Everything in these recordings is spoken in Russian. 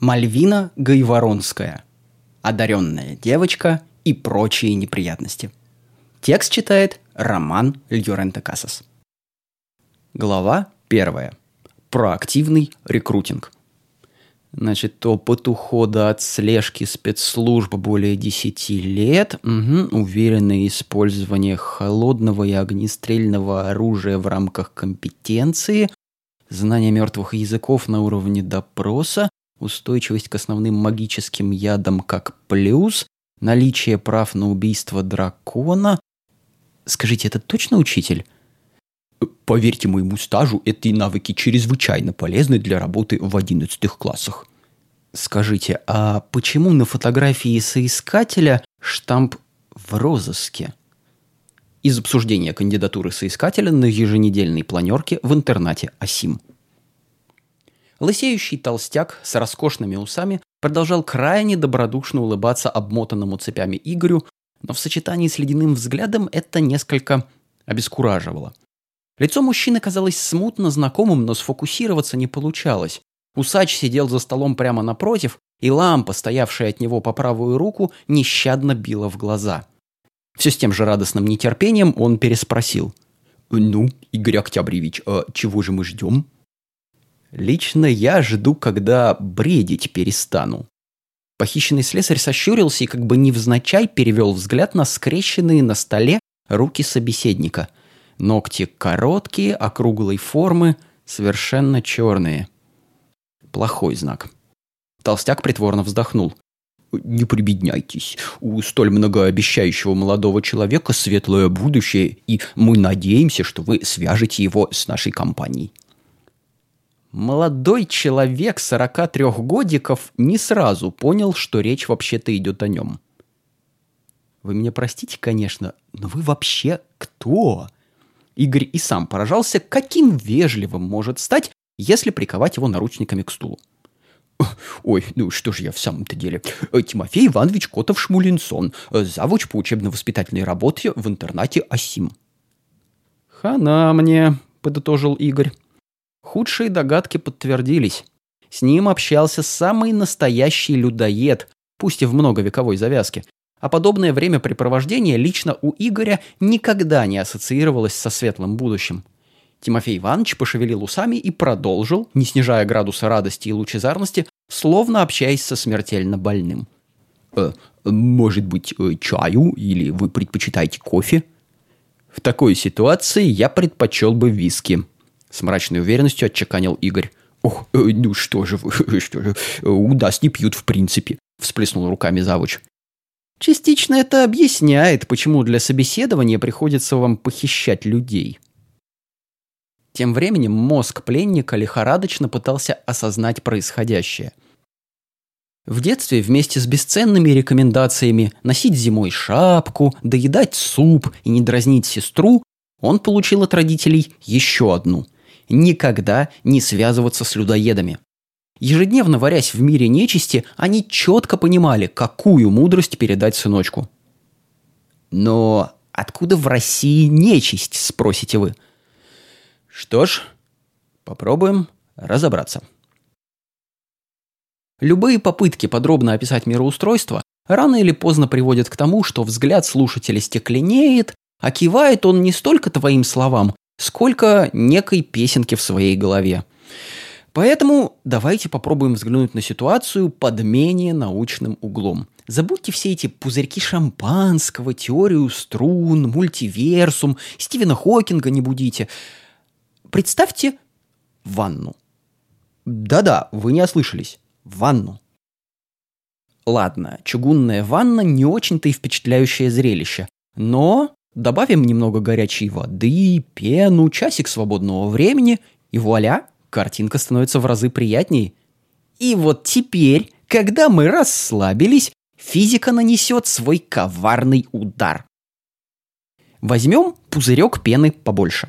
Мальвина Гайворонская. Одаренная девочка и прочие неприятности. Текст читает Роман Льоренто Касас. Глава первая. Проактивный рекрутинг. Значит, опыт ухода от слежки спецслужб более 10 лет, угу, уверенное использование холодного и огнестрельного оружия в рамках компетенции, знание мертвых языков на уровне допроса, устойчивость к основным магическим ядам как плюс, наличие прав на убийство дракона. Скажите, это точно учитель? Поверьте моему стажу, эти навыки чрезвычайно полезны для работы в одиннадцатых классах. Скажите, а почему на фотографии соискателя штамп в розыске? Из обсуждения кандидатуры соискателя на еженедельной планерке в интернате АСИМ. Лысеющий толстяк с роскошными усами продолжал крайне добродушно улыбаться обмотанному цепями Игорю, но в сочетании с ледяным взглядом это несколько обескураживало. Лицо мужчины казалось смутно знакомым, но сфокусироваться не получалось. Усач сидел за столом прямо напротив, и лампа, стоявшая от него по правую руку, нещадно била в глаза. Все с тем же радостным нетерпением он переспросил. «Ну, Игорь Октябревич, а чего же мы ждем?» Лично я жду, когда бредить перестану. Похищенный слесарь сощурился и как бы невзначай перевел взгляд на скрещенные на столе руки собеседника. Ногти короткие, округлой формы, совершенно черные. Плохой знак. Толстяк притворно вздохнул. «Не прибедняйтесь. У столь многообещающего молодого человека светлое будущее, и мы надеемся, что вы свяжете его с нашей компанией». Молодой человек 43 годиков не сразу понял, что речь вообще-то идет о нем. Вы меня простите, конечно, но вы вообще кто? Игорь и сам поражался, каким вежливым может стать, если приковать его наручниками к стулу. Ой, ну что же я в самом-то деле. Тимофей Иванович Котов-Шмулинсон, завуч по учебно-воспитательной работе в интернате АСИМ. «Хана мне», — подытожил Игорь. Худшие догадки подтвердились. С ним общался самый настоящий людоед, пусть и в многовековой завязке. А подобное времяпрепровождение лично у Игоря никогда не ассоциировалось со светлым будущим. Тимофей Иванович пошевелил усами и продолжил, не снижая градуса радости и лучезарности, словно общаясь со смертельно больным. «Э, «Может быть, э, чаю или вы предпочитаете кофе?» «В такой ситуации я предпочел бы виски», с мрачной уверенностью отчеканил Игорь. «Ох, э, ну что же вы, что же, у нас не пьют в принципе», всплеснул руками завуч. Частично это объясняет, почему для собеседования приходится вам похищать людей. Тем временем мозг пленника лихорадочно пытался осознать происходящее. В детстве вместе с бесценными рекомендациями носить зимой шапку, доедать суп и не дразнить сестру, он получил от родителей еще одну – никогда не связываться с людоедами. Ежедневно варясь в мире нечисти, они четко понимали, какую мудрость передать сыночку. Но откуда в России нечисть, спросите вы? Что ж, попробуем разобраться. Любые попытки подробно описать мироустройство рано или поздно приводят к тому, что взгляд слушателя стекленеет, а кивает он не столько твоим словам, сколько некой песенки в своей голове. Поэтому давайте попробуем взглянуть на ситуацию под менее научным углом. Забудьте все эти пузырьки шампанского, теорию струн, мультиверсум, Стивена Хокинга не будите. Представьте ванну. Да-да, вы не ослышались. Ванну. Ладно, чугунная ванна не очень-то и впечатляющее зрелище. Но Добавим немного горячей воды, пену, часик свободного времени, и вуаля, картинка становится в разы приятнее. И вот теперь, когда мы расслабились, физика нанесет свой коварный удар. Возьмем пузырек пены побольше.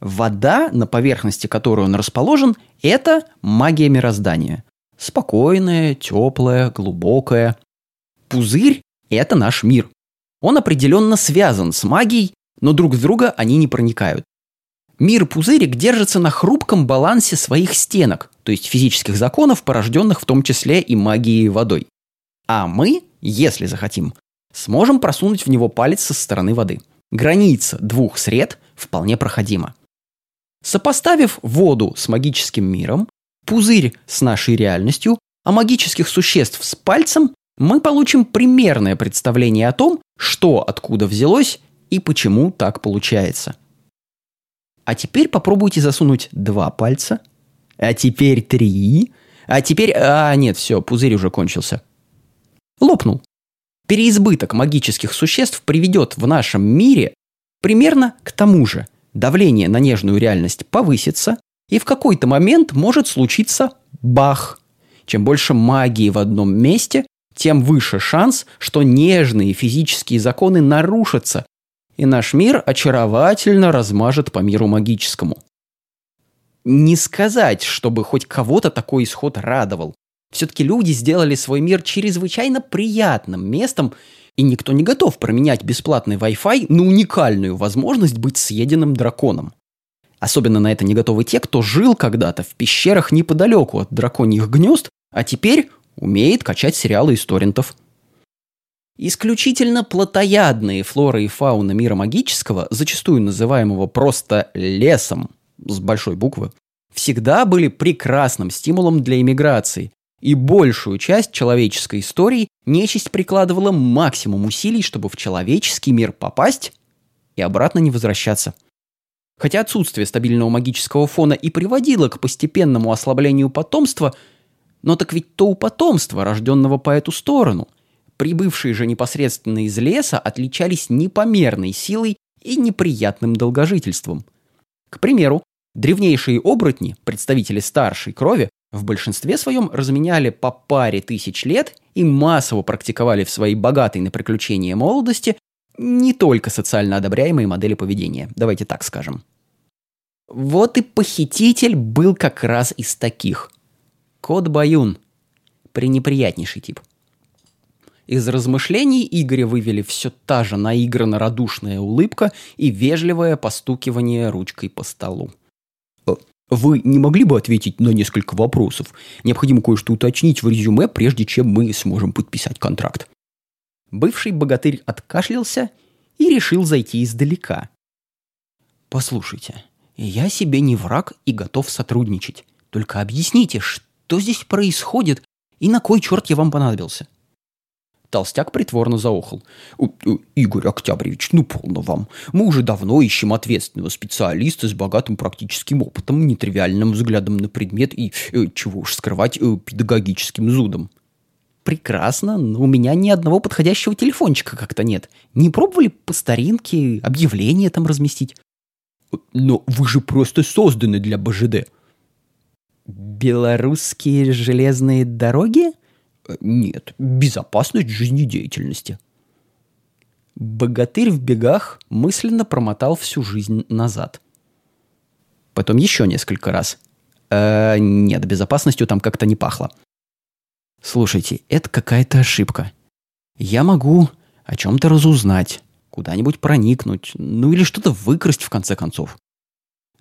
Вода, на поверхности которой он расположен, это магия мироздания. Спокойная, теплая, глубокая. Пузырь – это наш мир. Он определенно связан с магией, но друг в друга они не проникают. Мир-пузырик держится на хрупком балансе своих стенок, то есть физических законов, порожденных в том числе и магией водой. А мы, если захотим, сможем просунуть в него палец со стороны воды. Граница двух сред вполне проходима. Сопоставив воду с магическим миром, пузырь с нашей реальностью, а магических существ с пальцем, мы получим примерное представление о том, что откуда взялось и почему так получается. А теперь попробуйте засунуть два пальца, а теперь три, а теперь... А, нет, все, пузырь уже кончился. Лопнул. Переизбыток магических существ приведет в нашем мире примерно к тому же. Давление на нежную реальность повысится, и в какой-то момент может случиться бах. Чем больше магии в одном месте, тем выше шанс, что нежные физические законы нарушатся, и наш мир очаровательно размажет по миру магическому. Не сказать, чтобы хоть кого-то такой исход радовал. Все-таки люди сделали свой мир чрезвычайно приятным местом, и никто не готов променять бесплатный Wi-Fi на уникальную возможность быть съеденным драконом. Особенно на это не готовы те, кто жил когда-то в пещерах неподалеку от драконьих гнезд, а теперь умеет качать сериалы из торрентов. Исключительно плотоядные флора и фауна мира магического, зачастую называемого просто лесом, с большой буквы, всегда были прекрасным стимулом для иммиграции, и большую часть человеческой истории нечисть прикладывала максимум усилий, чтобы в человеческий мир попасть и обратно не возвращаться. Хотя отсутствие стабильного магического фона и приводило к постепенному ослаблению потомства, но так ведь то у потомства, рожденного по эту сторону. Прибывшие же непосредственно из леса отличались непомерной силой и неприятным долгожительством. К примеру, древнейшие оборотни, представители старшей крови, в большинстве своем разменяли по паре тысяч лет и массово практиковали в своей богатой на приключения молодости не только социально одобряемые модели поведения, давайте так скажем. Вот и похититель был как раз из таких. Кот Баюн. Пренеприятнейший тип. Из размышлений Игоря вывели все та же наигранно радушная улыбка и вежливое постукивание ручкой по столу. Вы не могли бы ответить на несколько вопросов? Необходимо кое-что уточнить в резюме, прежде чем мы сможем подписать контракт. Бывший богатырь откашлялся и решил зайти издалека. Послушайте, я себе не враг и готов сотрудничать. Только объясните, что здесь происходит и на кой черт я вам понадобился? Толстяк притворно заохал. «Игорь Октябревич, ну полно вам. Мы уже давно ищем ответственного специалиста с богатым практическим опытом, нетривиальным взглядом на предмет и, э, чего уж скрывать, э, педагогическим зудом». «Прекрасно, но у меня ни одного подходящего телефончика как-то нет. Не пробовали по старинке объявление там разместить?» «Но вы же просто созданы для БЖД». «Белорусские железные дороги?» Нет, безопасность жизнедеятельности. Богатырь в бегах мысленно промотал всю жизнь назад. Потом еще несколько раз. Э, нет, безопасностью там как-то не пахло. Слушайте, это какая-то ошибка. Я могу о чем-то разузнать, куда-нибудь проникнуть, ну или что-то выкрасть в конце концов.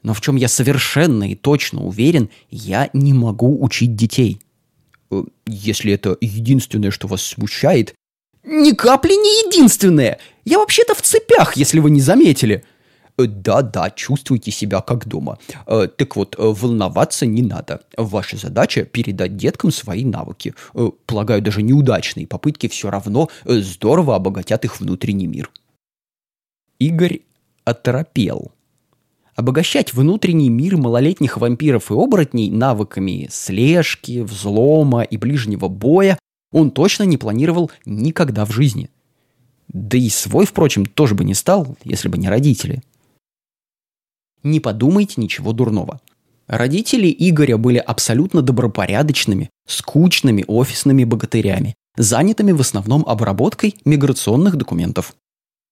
Но в чем я совершенно и точно уверен, я не могу учить детей – Э, если это единственное, что вас смущает. Ни капли не единственное! Я вообще-то в цепях, если вы не заметили. Э, да-да, чувствуйте себя как дома. Э, так вот, волноваться не надо. Ваша задача передать деткам свои навыки. Полагаю, даже неудачные попытки все равно здорово обогатят их внутренний мир. Игорь оторопел. Обогащать внутренний мир малолетних вампиров и оборотней навыками слежки, взлома и ближнего боя он точно не планировал никогда в жизни. Да и свой, впрочем, тоже бы не стал, если бы не родители. Не подумайте ничего дурного. Родители Игоря были абсолютно добропорядочными, скучными офисными богатырями, занятыми в основном обработкой миграционных документов.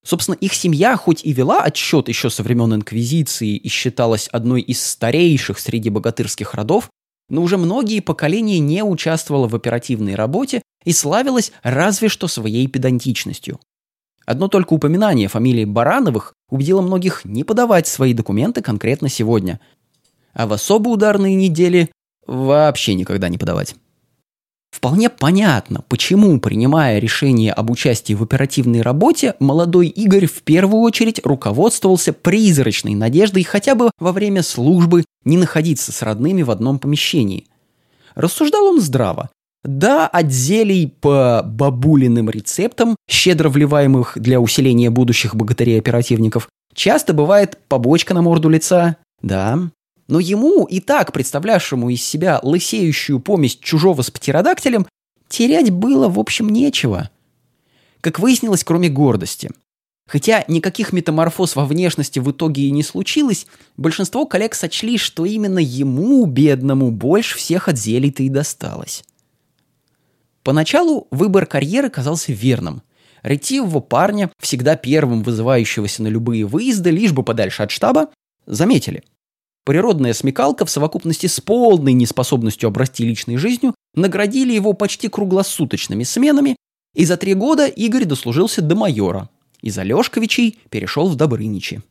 Собственно, их семья хоть и вела отсчет еще со времен Инквизиции и считалась одной из старейших среди богатырских родов, но уже многие поколения не участвовала в оперативной работе и славилась разве что своей педантичностью. Одно только упоминание фамилии Барановых убедило многих не подавать свои документы конкретно сегодня, а в особо ударные недели вообще никогда не подавать. Вполне понятно, почему, принимая решение об участии в оперативной работе, молодой Игорь в первую очередь руководствовался призрачной надеждой хотя бы во время службы не находиться с родными в одном помещении. Рассуждал он здраво. Да, от зелий по бабулиным рецептам, щедро вливаемых для усиления будущих богатырей-оперативников, часто бывает побочка на морду лица. Да, но ему, и так представлявшему из себя лысеющую помесь чужого с птеродактилем, терять было, в общем, нечего. Как выяснилось, кроме гордости. Хотя никаких метаморфоз во внешности в итоге и не случилось, большинство коллег сочли, что именно ему, бедному, больше всех от зелий-то и досталось. Поначалу выбор карьеры казался верным. Ретивого парня, всегда первым вызывающегося на любые выезды, лишь бы подальше от штаба, заметили – Природная смекалка в совокупности с полной неспособностью обрасти личной жизнью наградили его почти круглосуточными сменами, и за три года Игорь дослужился до майора. Из Алешковичей перешел в Добрыничи.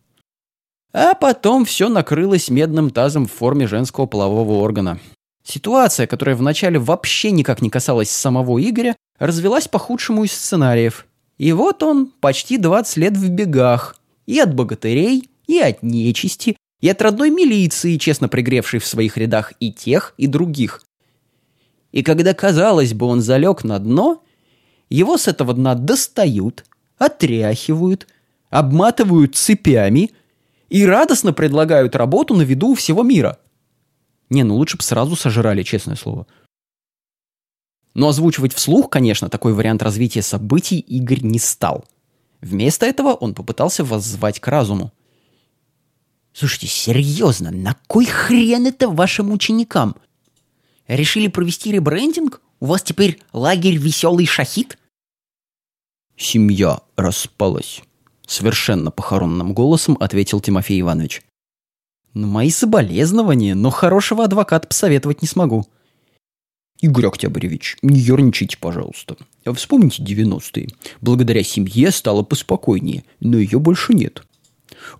А потом все накрылось медным тазом в форме женского полового органа. Ситуация, которая вначале вообще никак не касалась самого Игоря, развелась по худшему из сценариев. И вот он почти 20 лет в бегах. И от богатырей, и от нечисти, и от родной милиции, честно пригревшей в своих рядах и тех, и других. И когда, казалось бы, он залег на дно, его с этого дна достают, отряхивают, обматывают цепями и радостно предлагают работу на виду всего мира. Не, ну лучше бы сразу сожрали, честное слово. Но озвучивать вслух, конечно, такой вариант развития событий Игорь не стал. Вместо этого он попытался воззвать к разуму. Слушайте, серьезно, на кой хрен это вашим ученикам? Решили провести ребрендинг? У вас теперь лагерь «Веселый шахид»? Семья распалась. Совершенно похоронным голосом ответил Тимофей Иванович. Ну, мои соболезнования, но хорошего адвоката посоветовать не смогу. Игорь Октябревич, не ерничайте, пожалуйста. Вспомните 90-е. Благодаря семье стало поспокойнее, но ее больше нет.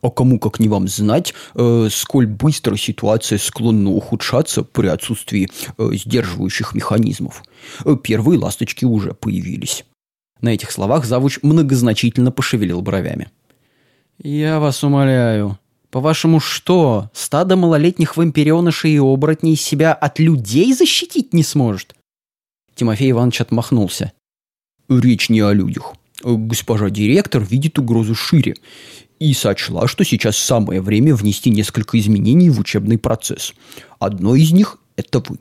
А кому как не вам знать, э, сколь быстро ситуация склонна ухудшаться при отсутствии э, сдерживающих механизмов. Э, первые ласточки уже появились. На этих словах завуч многозначительно пошевелил бровями. «Я вас умоляю, по-вашему что, стадо малолетних вампиренышей и оборотней себя от людей защитить не сможет?» Тимофей Иванович отмахнулся. «Речь не о людях. Госпожа директор видит угрозу шире и сочла, что сейчас самое время внести несколько изменений в учебный процесс. Одно из них – это вы.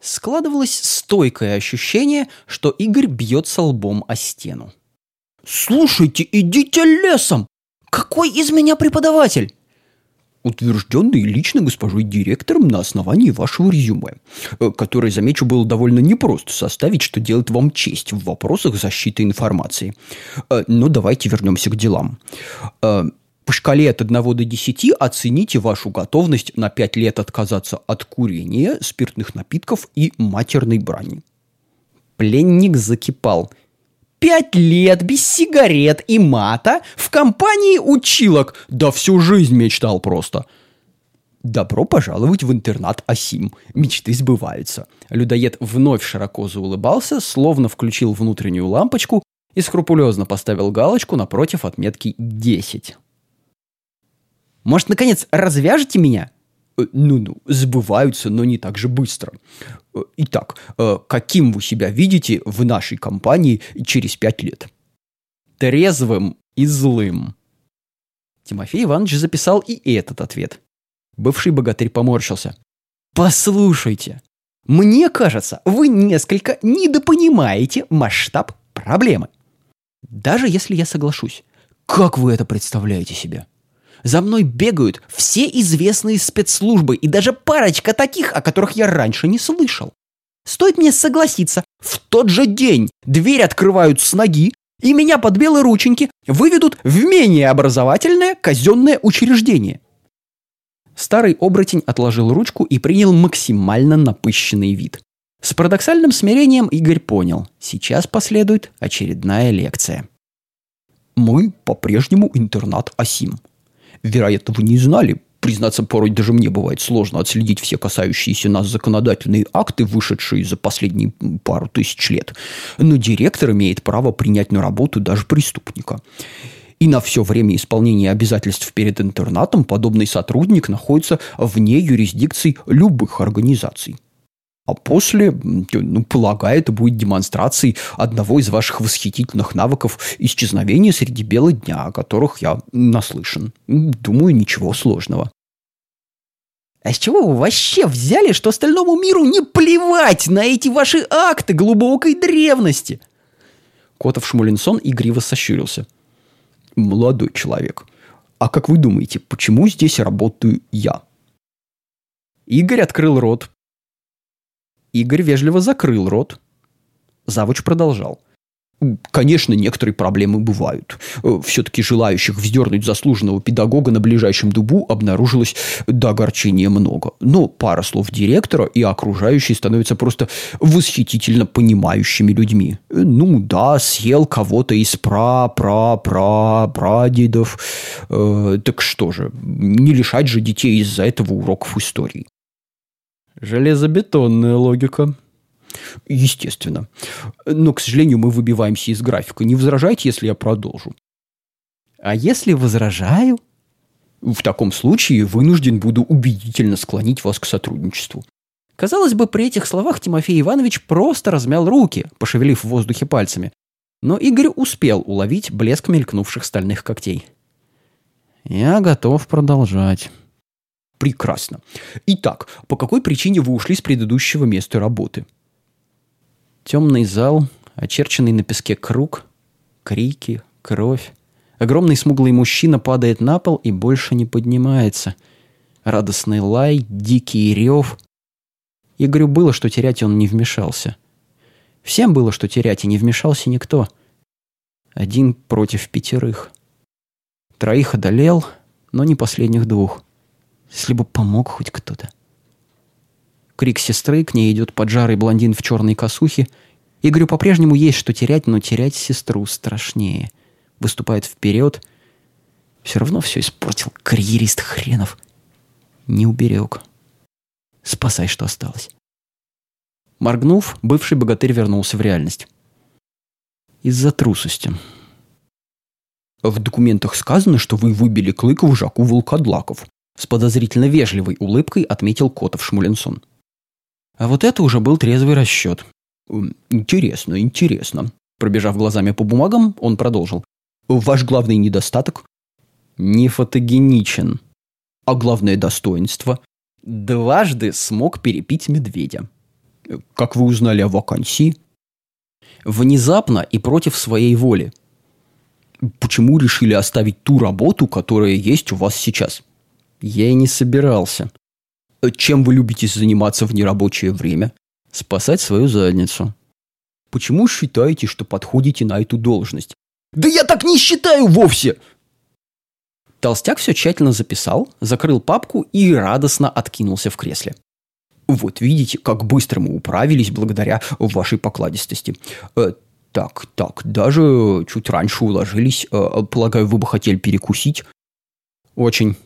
Складывалось стойкое ощущение, что Игорь бьется лбом о стену. «Слушайте, идите лесом! Какой из меня преподаватель? Утвержденный лично госпожой директором на основании вашего резюме, э, которое, замечу, было довольно непросто составить, что делает вам честь в вопросах защиты информации. Э, но давайте вернемся к делам. Э, по шкале от 1 до 10 оцените вашу готовность на 5 лет отказаться от курения, спиртных напитков и матерной брани. Пленник закипал – Пять лет без сигарет и мата в компании училок. Да всю жизнь мечтал просто. Добро пожаловать в интернат Асим. Мечты сбываются. Людоед вновь широко заулыбался, словно включил внутреннюю лампочку и скрупулезно поставил галочку напротив отметки 10. «Может, наконец, развяжете меня?» Э, ну-ну, сбываются, но не так же быстро. Э, итак, э, каким вы себя видите в нашей компании через пять лет? Трезвым и злым. Тимофей Иванович записал и этот ответ. Бывший богатырь поморщился. «Послушайте, мне кажется, вы несколько недопонимаете масштаб проблемы. Даже если я соглашусь, как вы это представляете себе?» За мной бегают все известные спецслужбы и даже парочка таких, о которых я раньше не слышал. Стоит мне согласиться, в тот же день дверь открывают с ноги, и меня под белые рученьки выведут в менее образовательное казенное учреждение. Старый оборотень отложил ручку и принял максимально напыщенный вид. С парадоксальным смирением Игорь понял, сейчас последует очередная лекция. Мы по-прежнему интернат Асим. Вероятно, вы не знали, Признаться, порой даже мне бывает сложно отследить все касающиеся нас законодательные акты, вышедшие за последние пару тысяч лет. Но директор имеет право принять на работу даже преступника. И на все время исполнения обязательств перед интернатом подобный сотрудник находится вне юрисдикции любых организаций. А после, ну, полагаю, это будет демонстрацией одного из ваших восхитительных навыков исчезновения среди бела дня, о которых я наслышан. Думаю, ничего сложного. А с чего вы вообще взяли, что остальному миру не плевать на эти ваши акты глубокой древности? Котов Шмулинсон игриво сощурился. Молодой человек, а как вы думаете, почему здесь работаю я? Игорь открыл рот, Игорь вежливо закрыл рот. Завуч продолжал. Конечно, некоторые проблемы бывают. Э, Все-таки желающих вздернуть заслуженного педагога на ближайшем дубу обнаружилось до огорчения много. Но пара слов директора и окружающие становятся просто восхитительно понимающими людьми. Э, ну да, съел кого-то из пра-пра-пра-прадедов. Э, так что же, не лишать же детей из-за этого уроков истории. Железобетонная логика. Естественно. Но, к сожалению, мы выбиваемся из графика. Не возражайте, если я продолжу. А если возражаю? В таком случае вынужден буду убедительно склонить вас к сотрудничеству. Казалось бы, при этих словах Тимофей Иванович просто размял руки, пошевелив в воздухе пальцами. Но Игорь успел уловить блеск мелькнувших стальных когтей. «Я готов продолжать». Прекрасно. Итак, по какой причине вы ушли с предыдущего места работы? Темный зал, очерченный на песке круг, крики, кровь. Огромный смуглый мужчина падает на пол и больше не поднимается. Радостный лай, дикий рев. Игорю было, что терять он не вмешался. Всем было, что терять, и не вмешался никто. Один против пятерых. Троих одолел, но не последних двух. Если бы помог хоть кто-то. Крик сестры, к ней идет поджарый блондин в черной косухе. Игорю по-прежнему есть что терять, но терять сестру страшнее. Выступает вперед. Все равно все испортил карьерист хренов. Не уберег. Спасай, что осталось. Моргнув, бывший богатырь вернулся в реальность. Из-за трусости. В документах сказано, что вы выбили клык в Жаку Волкодлаков. С подозрительно вежливой улыбкой отметил Котов Шмуленсон. А вот это уже был трезвый расчет. Интересно, интересно. Пробежав глазами по бумагам, он продолжил. Ваш главный недостаток? Не фотогеничен. А главное достоинство? Дважды смог перепить медведя. Как вы узнали о вакансии? Внезапно и против своей воли. Почему решили оставить ту работу, которая есть у вас сейчас? Я и не собирался. Чем вы любите заниматься в нерабочее время? Спасать свою задницу. Почему считаете, что подходите на эту должность? Да я так не считаю вовсе! Толстяк все тщательно записал, закрыл папку и радостно откинулся в кресле. Вот видите, как быстро мы управились благодаря вашей покладистости. Э, так, так, даже чуть раньше уложились. Э, полагаю, вы бы хотели перекусить? Очень.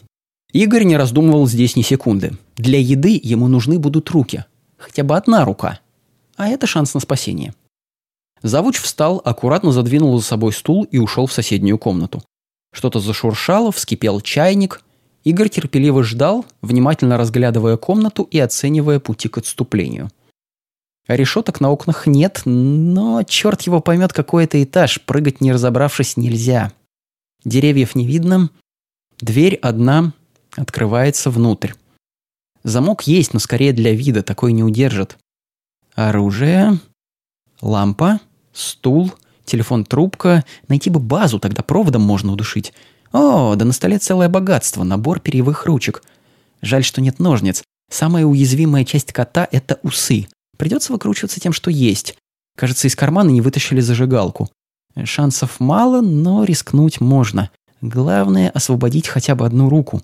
Игорь не раздумывал здесь ни секунды. Для еды ему нужны будут руки. Хотя бы одна рука. А это шанс на спасение. Завуч встал, аккуратно задвинул за собой стул и ушел в соседнюю комнату. Что-то зашуршало, вскипел чайник. Игорь терпеливо ждал, внимательно разглядывая комнату и оценивая пути к отступлению. Решеток на окнах нет, но черт его поймет, какой это этаж, прыгать не разобравшись нельзя. Деревьев не видно, дверь одна, Открывается внутрь. Замок есть, но скорее для вида, такой не удержит. Оружие, лампа, стул, телефон-трубка. Найти бы базу, тогда проводом можно удушить. О, да на столе целое богатство, набор перьевых ручек. Жаль, что нет ножниц. Самая уязвимая часть кота – это усы. Придется выкручиваться тем, что есть. Кажется, из кармана не вытащили зажигалку. Шансов мало, но рискнуть можно. Главное – освободить хотя бы одну руку.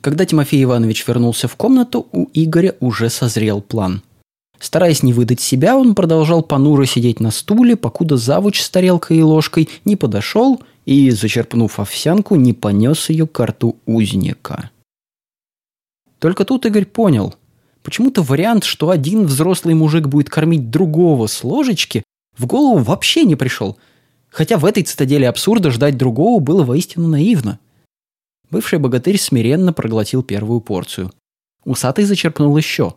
Когда Тимофей Иванович вернулся в комнату, у Игоря уже созрел план. Стараясь не выдать себя, он продолжал понуро сидеть на стуле, покуда завуч с тарелкой и ложкой не подошел и, зачерпнув овсянку, не понес ее к рту узника. Только тут Игорь понял. Почему-то вариант, что один взрослый мужик будет кормить другого с ложечки, в голову вообще не пришел. Хотя в этой цитадели абсурда ждать другого было воистину наивно. Бывший богатырь смиренно проглотил первую порцию. Усатый зачерпнул еще.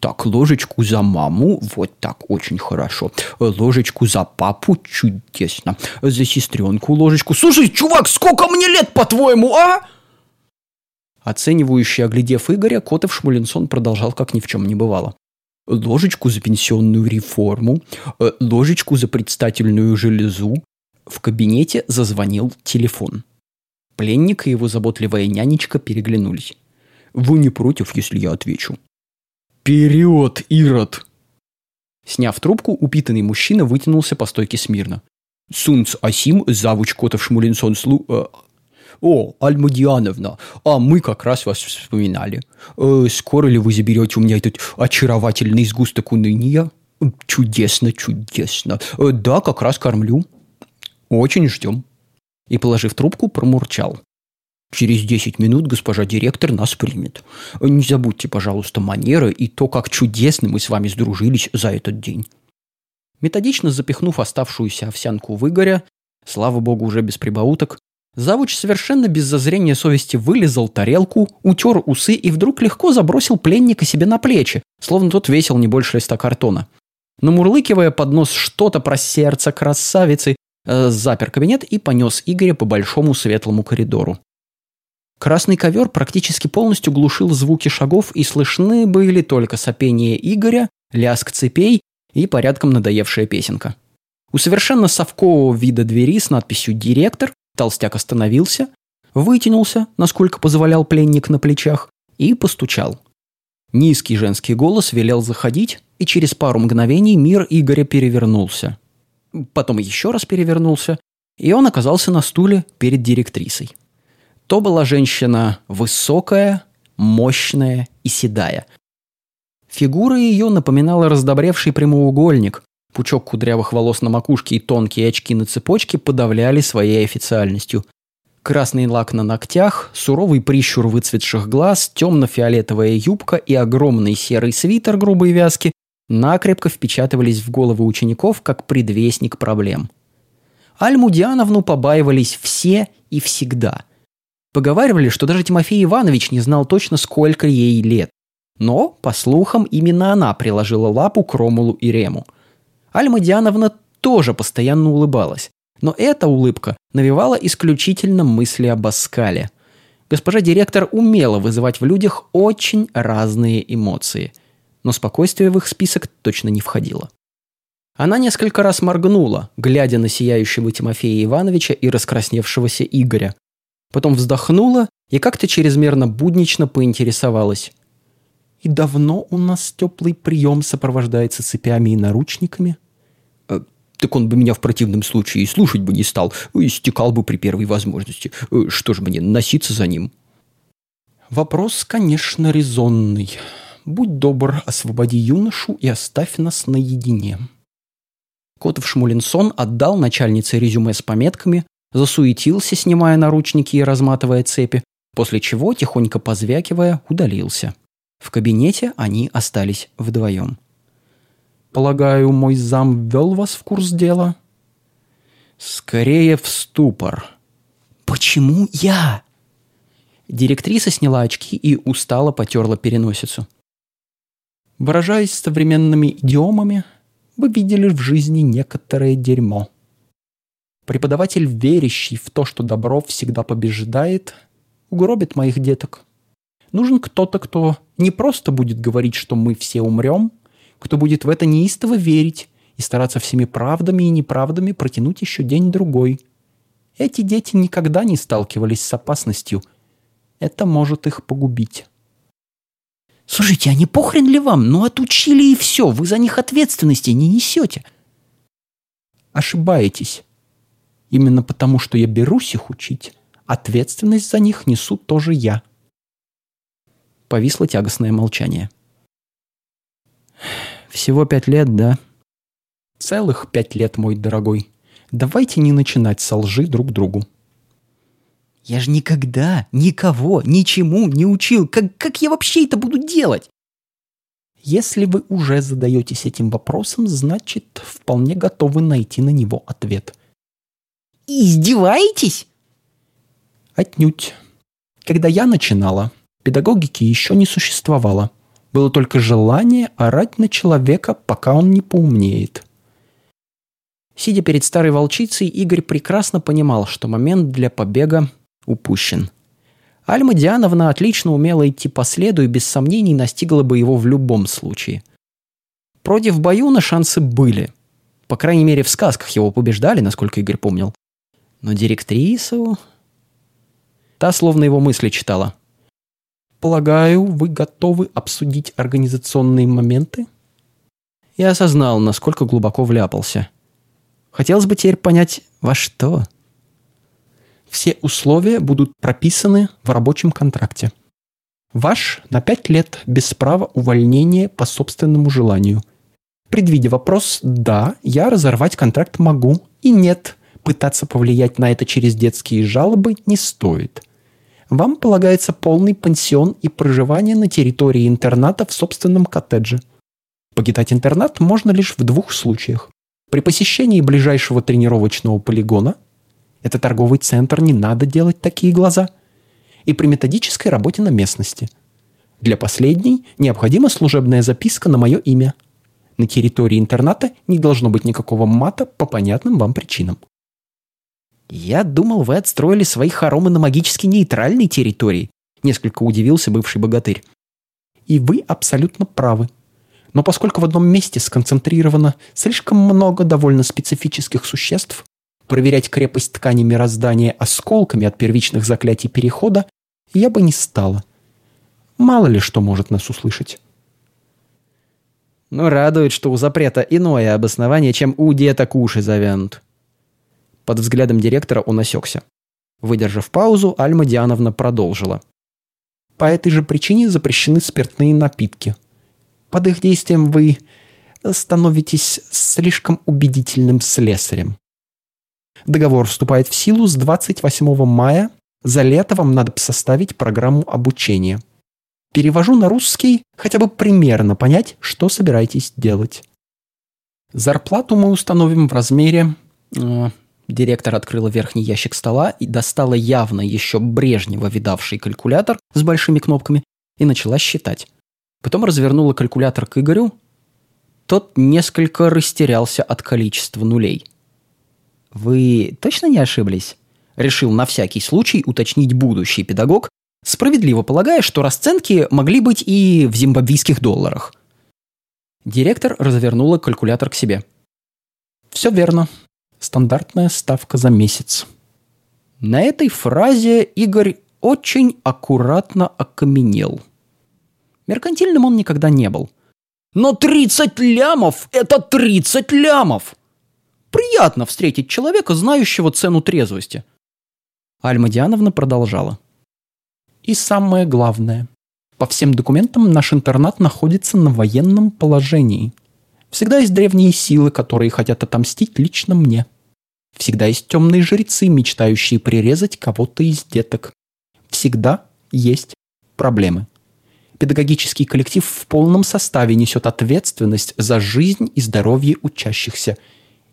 Так, ложечку за маму, вот так, очень хорошо. Ложечку за папу, чудесно. За сестренку ложечку. Слушай, чувак, сколько мне лет, по-твоему, а? Оценивающий, оглядев Игоря, Котов Шмулинсон продолжал, как ни в чем не бывало. Ложечку за пенсионную реформу, э, ложечку за предстательную железу. В кабинете зазвонил телефон. Пленник и его заботливая нянечка переглянулись. «Вы не против, если я отвечу?» «Вперед, Ирод!» Сняв трубку, упитанный мужчина вытянулся по стойке смирно. «Сунц Асим, завуч Котов Шмулинсон Слу...» э, «О, Альмадиановна, а мы как раз вас вспоминали. Э, скоро ли вы заберете у меня этот очаровательный сгусток уныния?» «Чудесно, чудесно. Э, да, как раз кормлю. Очень ждем». И, положив трубку, промурчал. Через 10 минут госпожа директор нас примет. Не забудьте, пожалуйста, манеры и то, как чудесно мы с вами сдружились за этот день. Методично запихнув оставшуюся овсянку в Игоря, слава богу, уже без прибауток, завуч совершенно без зазрения совести вылезал тарелку, утер усы и вдруг легко забросил пленника себе на плечи, словно тот весил не больше листа картона. Намурлыкивая под нос что-то про сердце красавицы, запер кабинет и понес Игоря по большому светлому коридору. Красный ковер практически полностью глушил звуки шагов, и слышны были только сопение Игоря, лязг цепей и порядком надоевшая песенка. У совершенно совкового вида двери с надписью «Директор» толстяк остановился, вытянулся, насколько позволял пленник на плечах, и постучал. Низкий женский голос велел заходить, и через пару мгновений мир Игоря перевернулся. Потом еще раз перевернулся, и он оказался на стуле перед директрисой. То была женщина высокая, мощная и седая. Фигура ее напоминала раздобревший прямоугольник. Пучок кудрявых волос на макушке и тонкие очки на цепочке подавляли своей официальностью. Красный лак на ногтях, суровый прищур выцветших глаз, темно-фиолетовая юбка и огромный серый свитер грубой вязки накрепко впечатывались в головы учеников как предвестник проблем. Альмудиановну побаивались все и всегда – Поговаривали, что даже Тимофей Иванович не знал точно, сколько ей лет. Но, по слухам, именно она приложила лапу к Ромулу и Рему. Альма Диановна тоже постоянно улыбалась. Но эта улыбка навевала исключительно мысли об Аскале. Госпожа директор умела вызывать в людях очень разные эмоции. Но спокойствие в их список точно не входило. Она несколько раз моргнула, глядя на сияющего Тимофея Ивановича и раскрасневшегося Игоря, Потом вздохнула и как-то чрезмерно буднично поинтересовалась. «И давно у нас теплый прием сопровождается цепями и наручниками?» «Э, «Так он бы меня в противном случае и слушать бы не стал, истекал бы при первой возможности. Э, что ж мне, носиться за ним?» «Вопрос, конечно, резонный. Будь добр, освободи юношу и оставь нас наедине». Котов Шмулинсон отдал начальнице резюме с пометками, засуетился, снимая наручники и разматывая цепи, после чего, тихонько позвякивая, удалился. В кабинете они остались вдвоем. «Полагаю, мой зам ввел вас в курс дела?» «Скорее в ступор». «Почему я?» Директриса сняла очки и устало потерла переносицу. Выражаясь современными идиомами, вы видели в жизни некоторое дерьмо. Преподаватель, верящий в то, что добро всегда побеждает, угробит моих деток. Нужен кто-то, кто не просто будет говорить, что мы все умрем, кто будет в это неистово верить и стараться всеми правдами и неправдами протянуть еще день-другой. Эти дети никогда не сталкивались с опасностью. Это может их погубить. Слушайте, а не похрен ли вам? Ну, отучили и все, вы за них ответственности не несете. Ошибаетесь. Именно потому, что я берусь их учить, ответственность за них несу тоже я. Повисло тягостное молчание. Всего пять лет, да? Целых пять лет, мой дорогой. Давайте не начинать со лжи друг другу. Я же никогда никого ничему не учил. Как, как я вообще это буду делать? Если вы уже задаетесь этим вопросом, значит, вполне готовы найти на него ответ. Издеваетесь? Отнюдь. Когда я начинала, педагогики еще не существовало. Было только желание орать на человека, пока он не поумнеет. Сидя перед старой волчицей, Игорь прекрасно понимал, что момент для побега упущен. Альма Диановна отлично умела идти по следу и без сомнений настигла бы его в любом случае. Против Баюна шансы были. По крайней мере, в сказках его побеждали, насколько Игорь помнил. Но директрису... Та словно его мысли читала. «Полагаю, вы готовы обсудить организационные моменты?» Я осознал, насколько глубоко вляпался. Хотелось бы теперь понять, во что. Все условия будут прописаны в рабочем контракте. Ваш на пять лет без права увольнения по собственному желанию. Предвидя вопрос «да», я разорвать контракт могу и «нет», пытаться повлиять на это через детские жалобы не стоит. Вам полагается полный пансион и проживание на территории интерната в собственном коттедже. Покидать интернат можно лишь в двух случаях. При посещении ближайшего тренировочного полигона – это торговый центр, не надо делать такие глаза. И при методической работе на местности. Для последней необходима служебная записка на мое имя. На территории интерната не должно быть никакого мата по понятным вам причинам. «Я думал, вы отстроили свои хоромы на магически нейтральной территории», несколько удивился бывший богатырь. «И вы абсолютно правы. Но поскольку в одном месте сконцентрировано слишком много довольно специфических существ, проверять крепость ткани мироздания осколками от первичных заклятий перехода я бы не стала. Мало ли что может нас услышать. Но радует, что у запрета иное обоснование, чем у деток уши завянут. Под взглядом директора он осекся. Выдержав паузу, Альма Диановна продолжила. По этой же причине запрещены спиртные напитки. Под их действием вы становитесь слишком убедительным слесарем. Договор вступает в силу с 28 мая. За лето вам надо составить программу обучения. Перевожу на русский, хотя бы примерно понять, что собираетесь делать. Зарплату мы установим в размере... Э, директор открыла верхний ящик стола и достала явно еще Брежнева видавший калькулятор с большими кнопками и начала считать. Потом развернула калькулятор к Игорю. Тот несколько растерялся от количества нулей – «Вы точно не ошиблись?» Решил на всякий случай уточнить будущий педагог, справедливо полагая, что расценки могли быть и в зимбабвийских долларах. Директор развернула калькулятор к себе. «Все верно. Стандартная ставка за месяц». На этой фразе Игорь очень аккуратно окаменел. Меркантильным он никогда не был. Но 30 лямов – это 30 лямов! Приятно встретить человека, знающего цену трезвости. Альма Диановна продолжала. И самое главное. По всем документам наш интернат находится на военном положении. Всегда есть древние силы, которые хотят отомстить лично мне. Всегда есть темные жрецы, мечтающие прирезать кого-то из деток. Всегда есть проблемы. Педагогический коллектив в полном составе несет ответственность за жизнь и здоровье учащихся –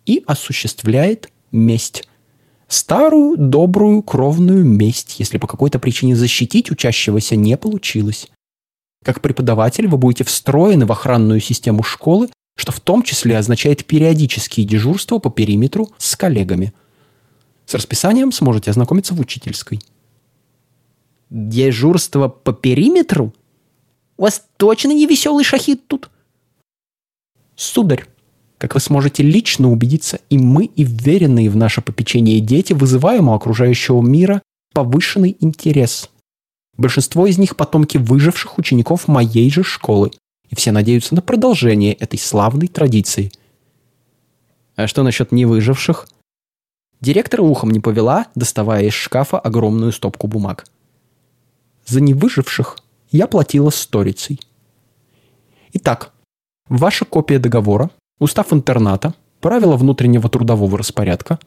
и осуществляет месть. Старую, добрую, кровную месть, если по какой-то причине защитить учащегося не получилось. Как преподаватель вы будете встроены в охранную систему школы, что в том числе означает периодические дежурства по периметру с коллегами. С расписанием сможете ознакомиться в учительской. Дежурство по периметру? У вас точно не веселый шахид тут? Сударь, как вы сможете лично убедиться, и мы, и вверенные в наше попечение дети вызываем у окружающего мира повышенный интерес. Большинство из них потомки выживших учеников моей же школы, и все надеются на продолжение этой славной традиции. А что насчет невыживших? Директор ухом не повела, доставая из шкафа огромную стопку бумаг. За невыживших я платила сторицей. Итак, Ваша копия договора, устав интерната, правила внутреннего трудового распорядка,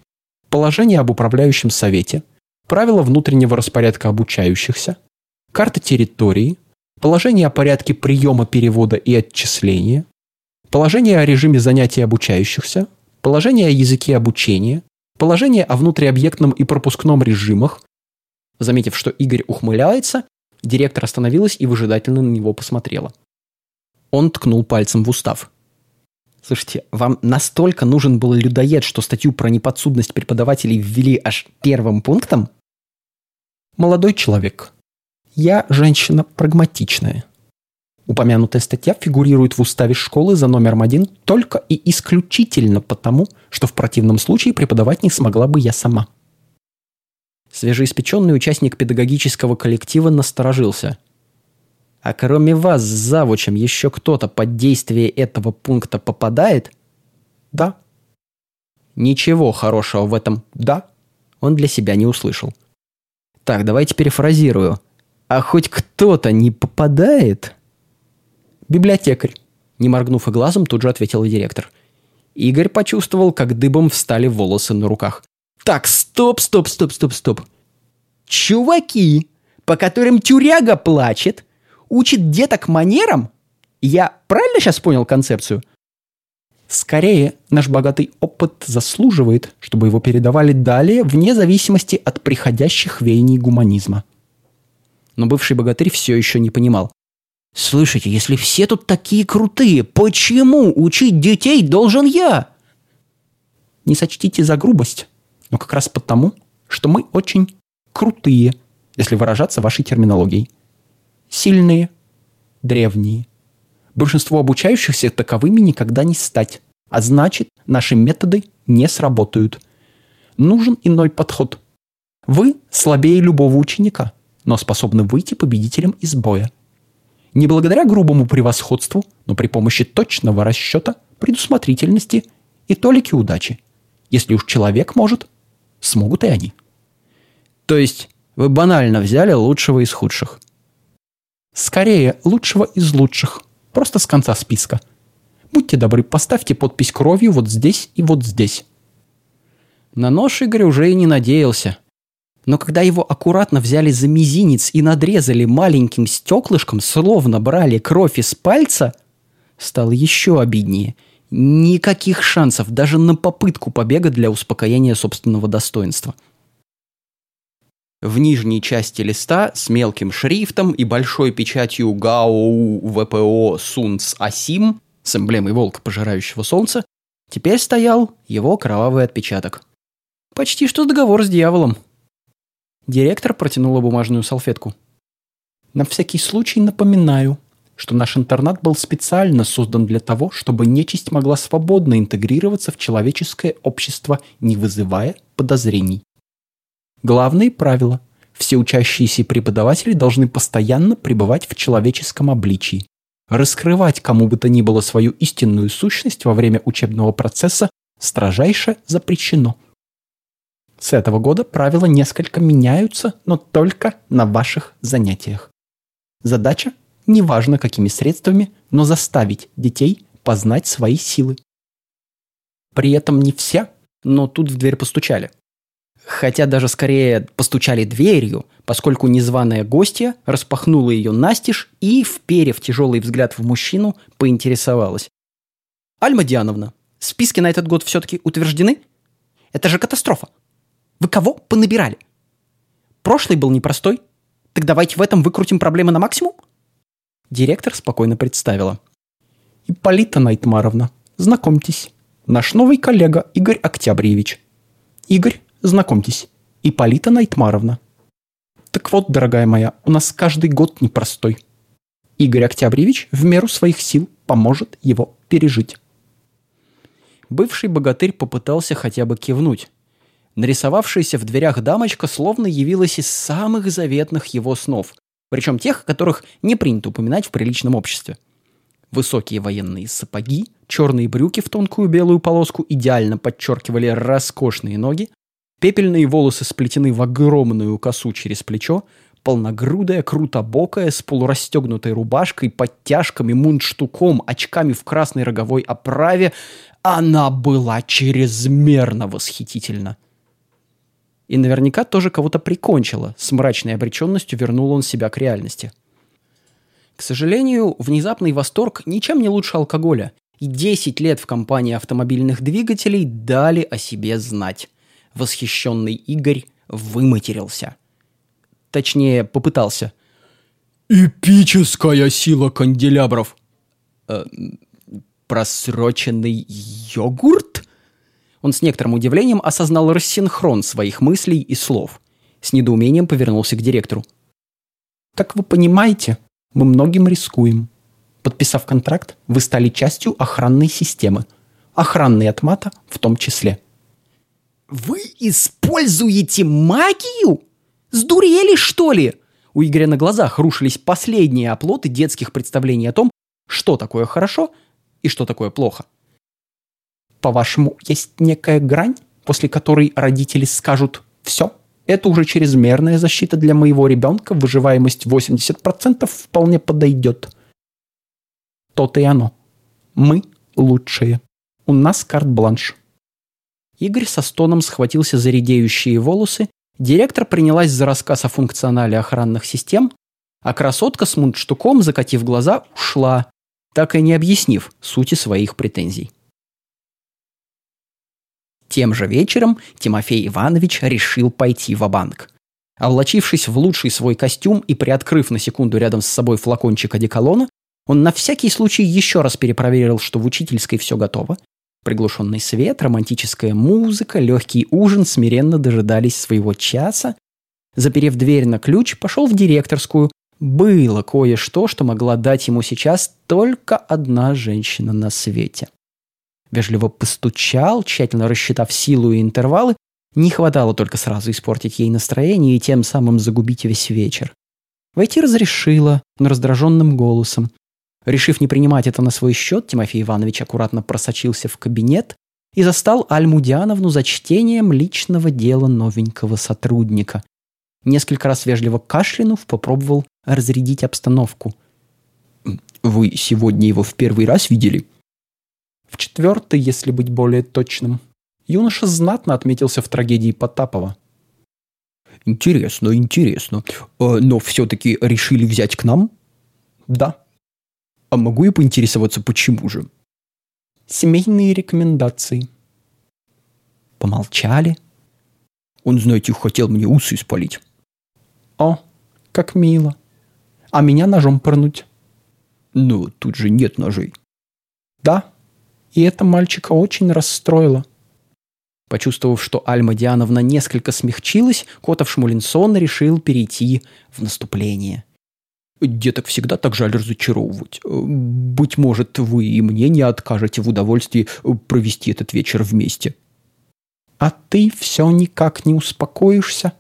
положение об управляющем совете, правила внутреннего распорядка обучающихся, карта территории, положение о порядке приема, перевода и отчисления, положение о режиме занятий обучающихся, положение о языке обучения, положение о внутриобъектном и пропускном режимах. Заметив, что Игорь ухмыляется, директор остановилась и выжидательно на него посмотрела. Он ткнул пальцем в устав. Слушайте, вам настолько нужен был людоед, что статью про неподсудность преподавателей ввели аж первым пунктом? Молодой человек. Я женщина прагматичная. Упомянутая статья фигурирует в уставе школы за номером один только и исключительно потому, что в противном случае преподавать не смогла бы я сама. Свежеиспеченный участник педагогического коллектива насторожился – а кроме вас с завучем еще кто-то под действие этого пункта попадает? Да. Ничего хорошего в этом «да» он для себя не услышал. Так, давайте перефразирую. А хоть кто-то не попадает? Библиотекарь. Не моргнув и глазом, тут же ответил директор. Игорь почувствовал, как дыбом встали волосы на руках. Так, стоп, стоп, стоп, стоп, стоп. Чуваки, по которым тюряга плачет, учит деток манерам? Я правильно сейчас понял концепцию? Скорее, наш богатый опыт заслуживает, чтобы его передавали далее, вне зависимости от приходящих веяний гуманизма. Но бывший богатырь все еще не понимал. «Слышите, если все тут такие крутые, почему учить детей должен я?» Не сочтите за грубость, но как раз потому, что мы очень крутые, если выражаться вашей терминологией сильные, древние. Большинство обучающихся таковыми никогда не стать, а значит, наши методы не сработают. Нужен иной подход. Вы слабее любого ученика, но способны выйти победителем из боя. Не благодаря грубому превосходству, но при помощи точного расчета, предусмотрительности и толики удачи. Если уж человек может, смогут и они. То есть вы банально взяли лучшего из худших – Скорее, лучшего из лучших. Просто с конца списка. Будьте добры, поставьте подпись кровью вот здесь и вот здесь. На нож Игорь уже и не надеялся. Но когда его аккуратно взяли за мизинец и надрезали маленьким стеклышком, словно брали кровь из пальца, стало еще обиднее. Никаких шансов даже на попытку побега для успокоения собственного достоинства – в нижней части листа с мелким шрифтом и большой печатью ГАОУ ВПО Сунц Асим с эмблемой волка, пожирающего солнце, теперь стоял его кровавый отпечаток. Почти что договор с дьяволом. Директор протянула бумажную салфетку. На всякий случай напоминаю, что наш интернат был специально создан для того, чтобы нечисть могла свободно интегрироваться в человеческое общество, не вызывая подозрений. Главные правила. Все учащиеся преподаватели должны постоянно пребывать в человеческом обличии. Раскрывать кому бы то ни было свою истинную сущность во время учебного процесса строжайше запрещено. С этого года правила несколько меняются, но только на ваших занятиях. Задача, неважно какими средствами, но заставить детей познать свои силы. При этом не все, но тут в дверь постучали – хотя даже скорее постучали дверью, поскольку незваная гостья распахнула ее настежь и, вперев тяжелый взгляд в мужчину, поинтересовалась. «Альма Диановна, списки на этот год все-таки утверждены? Это же катастрофа. Вы кого понабирали? Прошлый был непростой. Так давайте в этом выкрутим проблемы на максимум?» Директор спокойно представила. «Ипполита Найтмаровна, знакомьтесь, наш новый коллега Игорь Октябрьевич. Игорь Знакомьтесь, Иполита Найтмаровна. Так вот, дорогая моя, у нас каждый год непростой. Игорь Октябревич в меру своих сил поможет его пережить. Бывший богатырь попытался хотя бы кивнуть. Нарисовавшаяся в дверях дамочка словно явилась из самых заветных его снов, причем тех, которых не принято упоминать в приличном обществе. Высокие военные сапоги, черные брюки в тонкую белую полоску идеально подчеркивали роскошные ноги, Пепельные волосы сплетены в огромную косу через плечо, Полногрудая, крутобокая, с полурастегнутой рубашкой, подтяжками, мундштуком, очками в красной роговой оправе, она была чрезмерно восхитительна. И наверняка тоже кого-то прикончила. С мрачной обреченностью вернул он себя к реальности. К сожалению, внезапный восторг ничем не лучше алкоголя. И 10 лет в компании автомобильных двигателей дали о себе знать. Восхищенный Игорь выматерился. Точнее, попытался. Эпическая сила канделябров. Э, просроченный йогурт? Он с некоторым удивлением осознал рассинхрон своих мыслей и слов. С недоумением повернулся к директору. «Как вы понимаете, мы многим рискуем. Подписав контракт, вы стали частью охранной системы. Охранной от мата в том числе». «Вы используете магию? Сдурели, что ли?» У Игоря на глазах рушились последние оплоты детских представлений о том, что такое хорошо и что такое плохо. По-вашему, есть некая грань, после которой родители скажут «все»? Это уже чрезмерная защита для моего ребенка, выживаемость 80% вполне подойдет. То-то и оно. Мы лучшие. У нас карт-бланш. Игорь со стоном схватился за редеющие волосы, директор принялась за рассказ о функционале охранных систем, а красотка с мундштуком, закатив глаза, ушла, так и не объяснив сути своих претензий. Тем же вечером Тимофей Иванович решил пойти в банк Облачившись в лучший свой костюм и приоткрыв на секунду рядом с собой флакончик одеколона, он на всякий случай еще раз перепроверил, что в учительской все готово. Приглушенный свет, романтическая музыка, легкий ужин смиренно дожидались своего часа. Заперев дверь на ключ, пошел в директорскую. Было кое-что, что могла дать ему сейчас только одна женщина на свете – вежливо постучал, тщательно рассчитав силу и интервалы. Не хватало только сразу испортить ей настроение и тем самым загубить весь вечер. Войти разрешила, но раздраженным голосом. Решив не принимать это на свой счет, Тимофей Иванович аккуратно просочился в кабинет и застал Альмудиановну за чтением личного дела новенького сотрудника. Несколько раз вежливо кашлянув, попробовал разрядить обстановку. «Вы сегодня его в первый раз видели?» В четвертый, если быть более точным. Юноша знатно отметился в трагедии Потапова. Интересно, интересно. А, но все-таки решили взять к нам? Да. А могу я поинтересоваться, почему же? Семейные рекомендации. Помолчали. Он, знаете, хотел мне усы спалить. О, как мило. А меня ножом пырнуть. Но тут же нет ножей. Да, и это мальчика очень расстроило. Почувствовав, что Альма Диановна несколько смягчилась, Котов Шмулинсон решил перейти в наступление. «Деток всегда так жаль разочаровывать. Быть может, вы и мне не откажете в удовольствии провести этот вечер вместе». «А ты все никак не успокоишься?»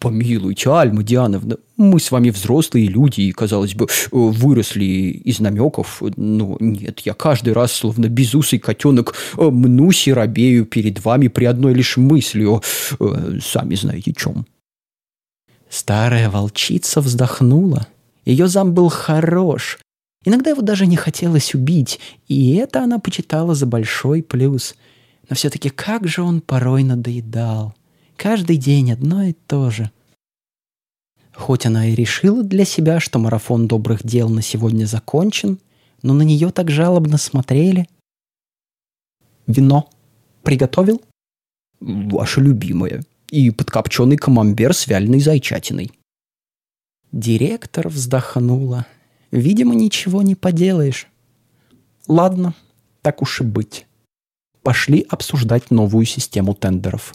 Помилуйте, Альма Диановна, мы с вами взрослые люди и, казалось бы, выросли из намеков. Но нет, я каждый раз, словно безусый котенок, мнусь и робею перед вами при одной лишь мысли э, сами знаете чем. Старая волчица вздохнула. Ее зам был хорош. Иногда его даже не хотелось убить, и это она почитала за большой плюс. Но все-таки как же он порой надоедал. Каждый день одно и то же. Хоть она и решила для себя, что марафон добрых дел на сегодня закончен, но на нее так жалобно смотрели. «Вино приготовил?» «Ваше любимое. И подкопченый камамбер с вяленой зайчатиной». Директор вздохнула. «Видимо, ничего не поделаешь. Ладно, так уж и быть. Пошли обсуждать новую систему тендеров».